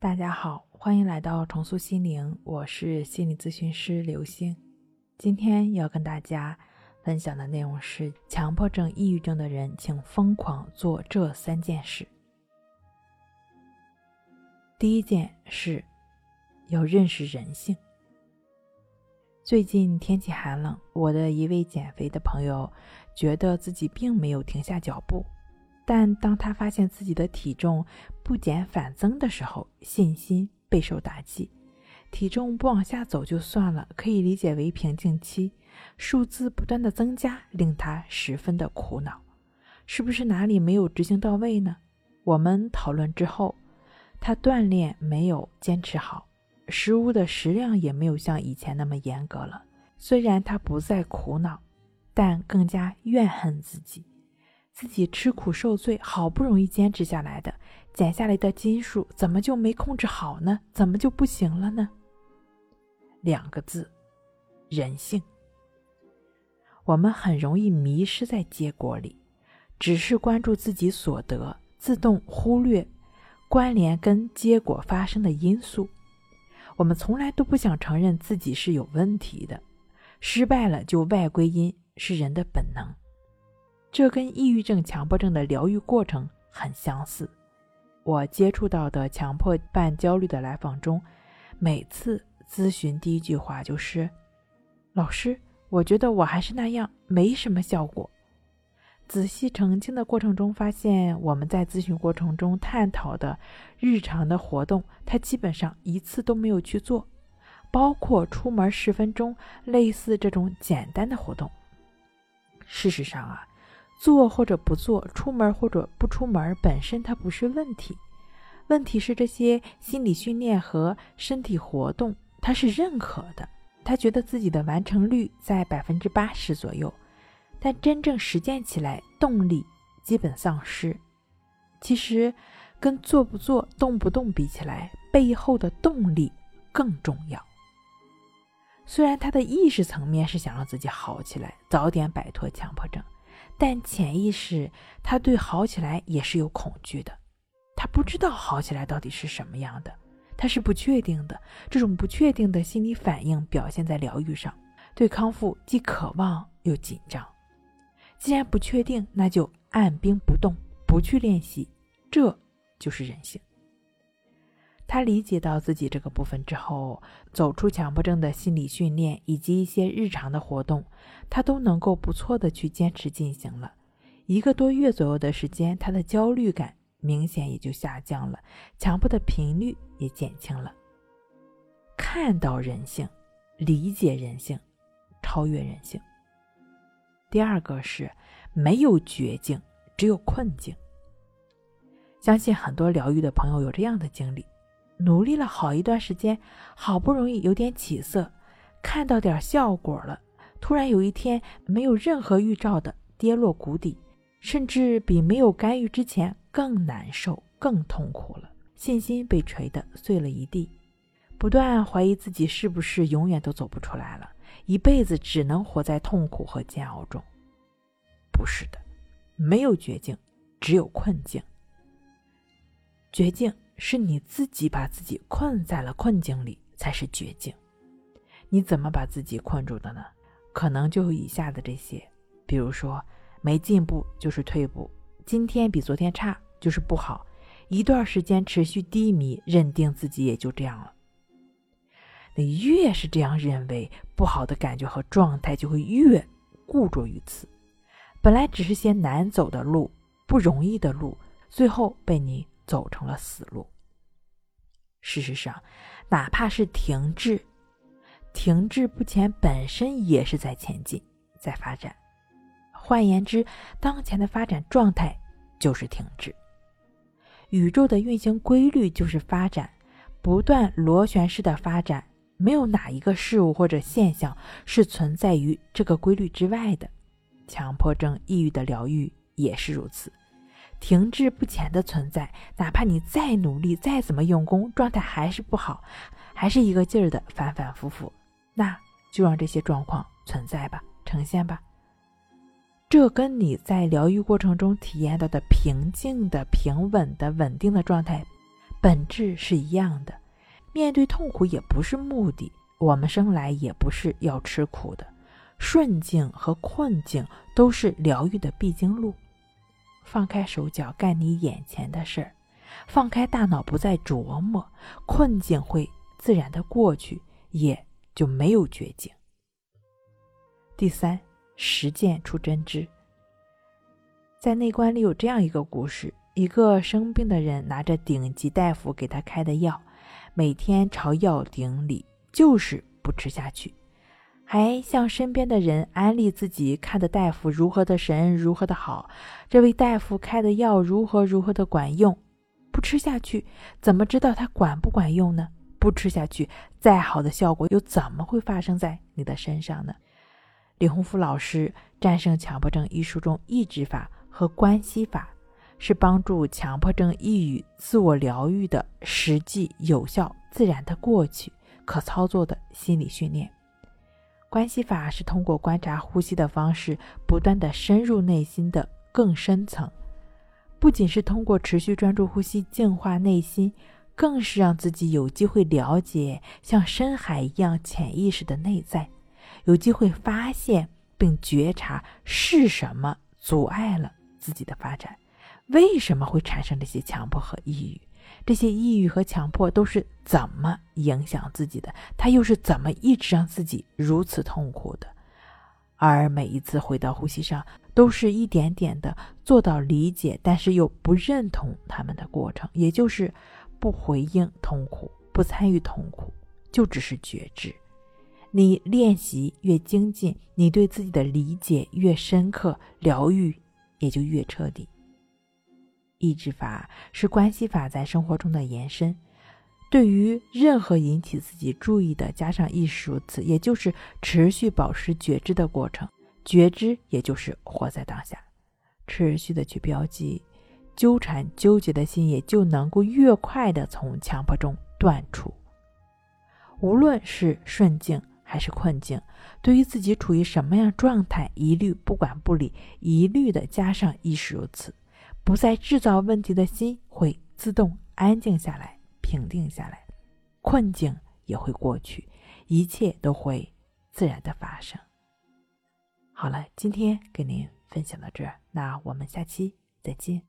大家好，欢迎来到重塑心灵，我是心理咨询师刘星。今天要跟大家分享的内容是：强迫症、抑郁症的人，请疯狂做这三件事。第一件事，要认识人性。最近天气寒冷，我的一位减肥的朋友觉得自己并没有停下脚步。但当他发现自己的体重不减反增的时候，信心备受打击。体重不往下走就算了，可以理解为瓶颈期，数字不断的增加，令他十分的苦恼。是不是哪里没有执行到位呢？我们讨论之后，他锻炼没有坚持好，食物的食量也没有像以前那么严格了。虽然他不再苦恼，但更加怨恨自己。自己吃苦受罪，好不容易坚持下来的，减下来的斤数怎么就没控制好呢？怎么就不行了呢？两个字，人性。我们很容易迷失在结果里，只是关注自己所得，自动忽略关联跟结果发生的因素。我们从来都不想承认自己是有问题的，失败了就外归因，是人的本能。这跟抑郁症、强迫症的疗愈过程很相似。我接触到的强迫伴焦虑的来访中，每次咨询第一句话就是：“老师，我觉得我还是那样，没什么效果。”仔细澄清的过程中，发现我们在咨询过程中探讨的日常的活动，他基本上一次都没有去做，包括出门十分钟，类似这种简单的活动。事实上啊。做或者不做，出门或者不出门，本身它不是问题，问题是这些心理训练和身体活动，他是认可的，他觉得自己的完成率在百分之八十左右，但真正实践起来，动力基本丧失。其实，跟做不做、动不动比起来，背后的动力更重要。虽然他的意识层面是想让自己好起来，早点摆脱强迫症。但潜意识，他对好起来也是有恐惧的，他不知道好起来到底是什么样的，他是不确定的。这种不确定的心理反应表现在疗愈上，对康复既渴望又紧张。既然不确定，那就按兵不动，不去练习，这就是人性。他理解到自己这个部分之后，走出强迫症的心理训练以及一些日常的活动，他都能够不错的去坚持进行了。一个多月左右的时间，他的焦虑感明显也就下降了，强迫的频率也减轻了。看到人性，理解人性，超越人性。第二个是没有绝境，只有困境。相信很多疗愈的朋友有这样的经历。努力了好一段时间，好不容易有点起色，看到点效果了，突然有一天没有任何预兆的跌落谷底，甚至比没有干预之前更难受、更痛苦了，信心被锤得碎了一地，不断怀疑自己是不是永远都走不出来了，一辈子只能活在痛苦和煎熬中。不是的，没有绝境，只有困境。绝境。是你自己把自己困在了困境里，才是绝境。你怎么把自己困住的呢？可能就有以下的这些，比如说没进步就是退步，今天比昨天差就是不好，一段时间持续低迷，认定自己也就这样了。你越是这样认为，不好的感觉和状态就会越固着于此。本来只是些难走的路，不容易的路，最后被你。走成了死路。事实上，哪怕是停滞，停滞不前本身也是在前进，在发展。换言之，当前的发展状态就是停滞。宇宙的运行规律就是发展，不断螺旋式的发展，没有哪一个事物或者现象是存在于这个规律之外的。强迫症、抑郁的疗愈也是如此。停滞不前的存在，哪怕你再努力、再怎么用功，状态还是不好，还是一个劲儿的反反复复，那就让这些状况存在吧，呈现吧。这跟你在疗愈过程中体验到的平静的、平稳的、稳定的状态本质是一样的。面对痛苦也不是目的，我们生来也不是要吃苦的。顺境和困境都是疗愈的必经路。放开手脚干你眼前的事儿，放开大脑不再琢磨，困境会自然的过去，也就没有绝境。第三，实践出真知。在内观里有这样一个故事：一个生病的人拿着顶级大夫给他开的药，每天朝药鼎里，就是不吃下去。还向身边的人安利自己看的大夫如何的神，如何的好，这位大夫开的药如何如何的管用，不吃下去，怎么知道它管不管用呢？不吃下去，再好的效果又怎么会发生在你的身上呢？李洪福老师《战胜强迫症》一书中，抑制法和关系法是帮助强迫症抑郁自我疗愈的实际、有效、自然的过去、可操作的心理训练。关系法是通过观察呼吸的方式，不断的深入内心的更深层，不仅是通过持续专注呼吸净化内心，更是让自己有机会了解像深海一样潜意识的内在，有机会发现并觉察是什么阻碍了自己的发展，为什么会产生这些强迫和抑郁。这些抑郁和强迫都是怎么影响自己的？他又是怎么一直让自己如此痛苦的？而每一次回到呼吸上，都是一点点的做到理解，但是又不认同他们的过程，也就是不回应痛苦，不参与痛苦，就只是觉知。你练习越精进，你对自己的理解越深刻，疗愈也就越彻底。抑制法是关系法在生活中的延伸，对于任何引起自己注意的，加上意识如此，也就是持续保持觉知的过程。觉知也就是活在当下，持续的去标记，纠缠纠结的心也就能够越快的从强迫中断出。无论是顺境还是困境，对于自己处于什么样状态，一律不管不理，一律的加上意识如此。不再制造问题的心会自动安静下来，平定下来，困境也会过去，一切都会自然的发生。好了，今天给您分享到这儿，那我们下期再见。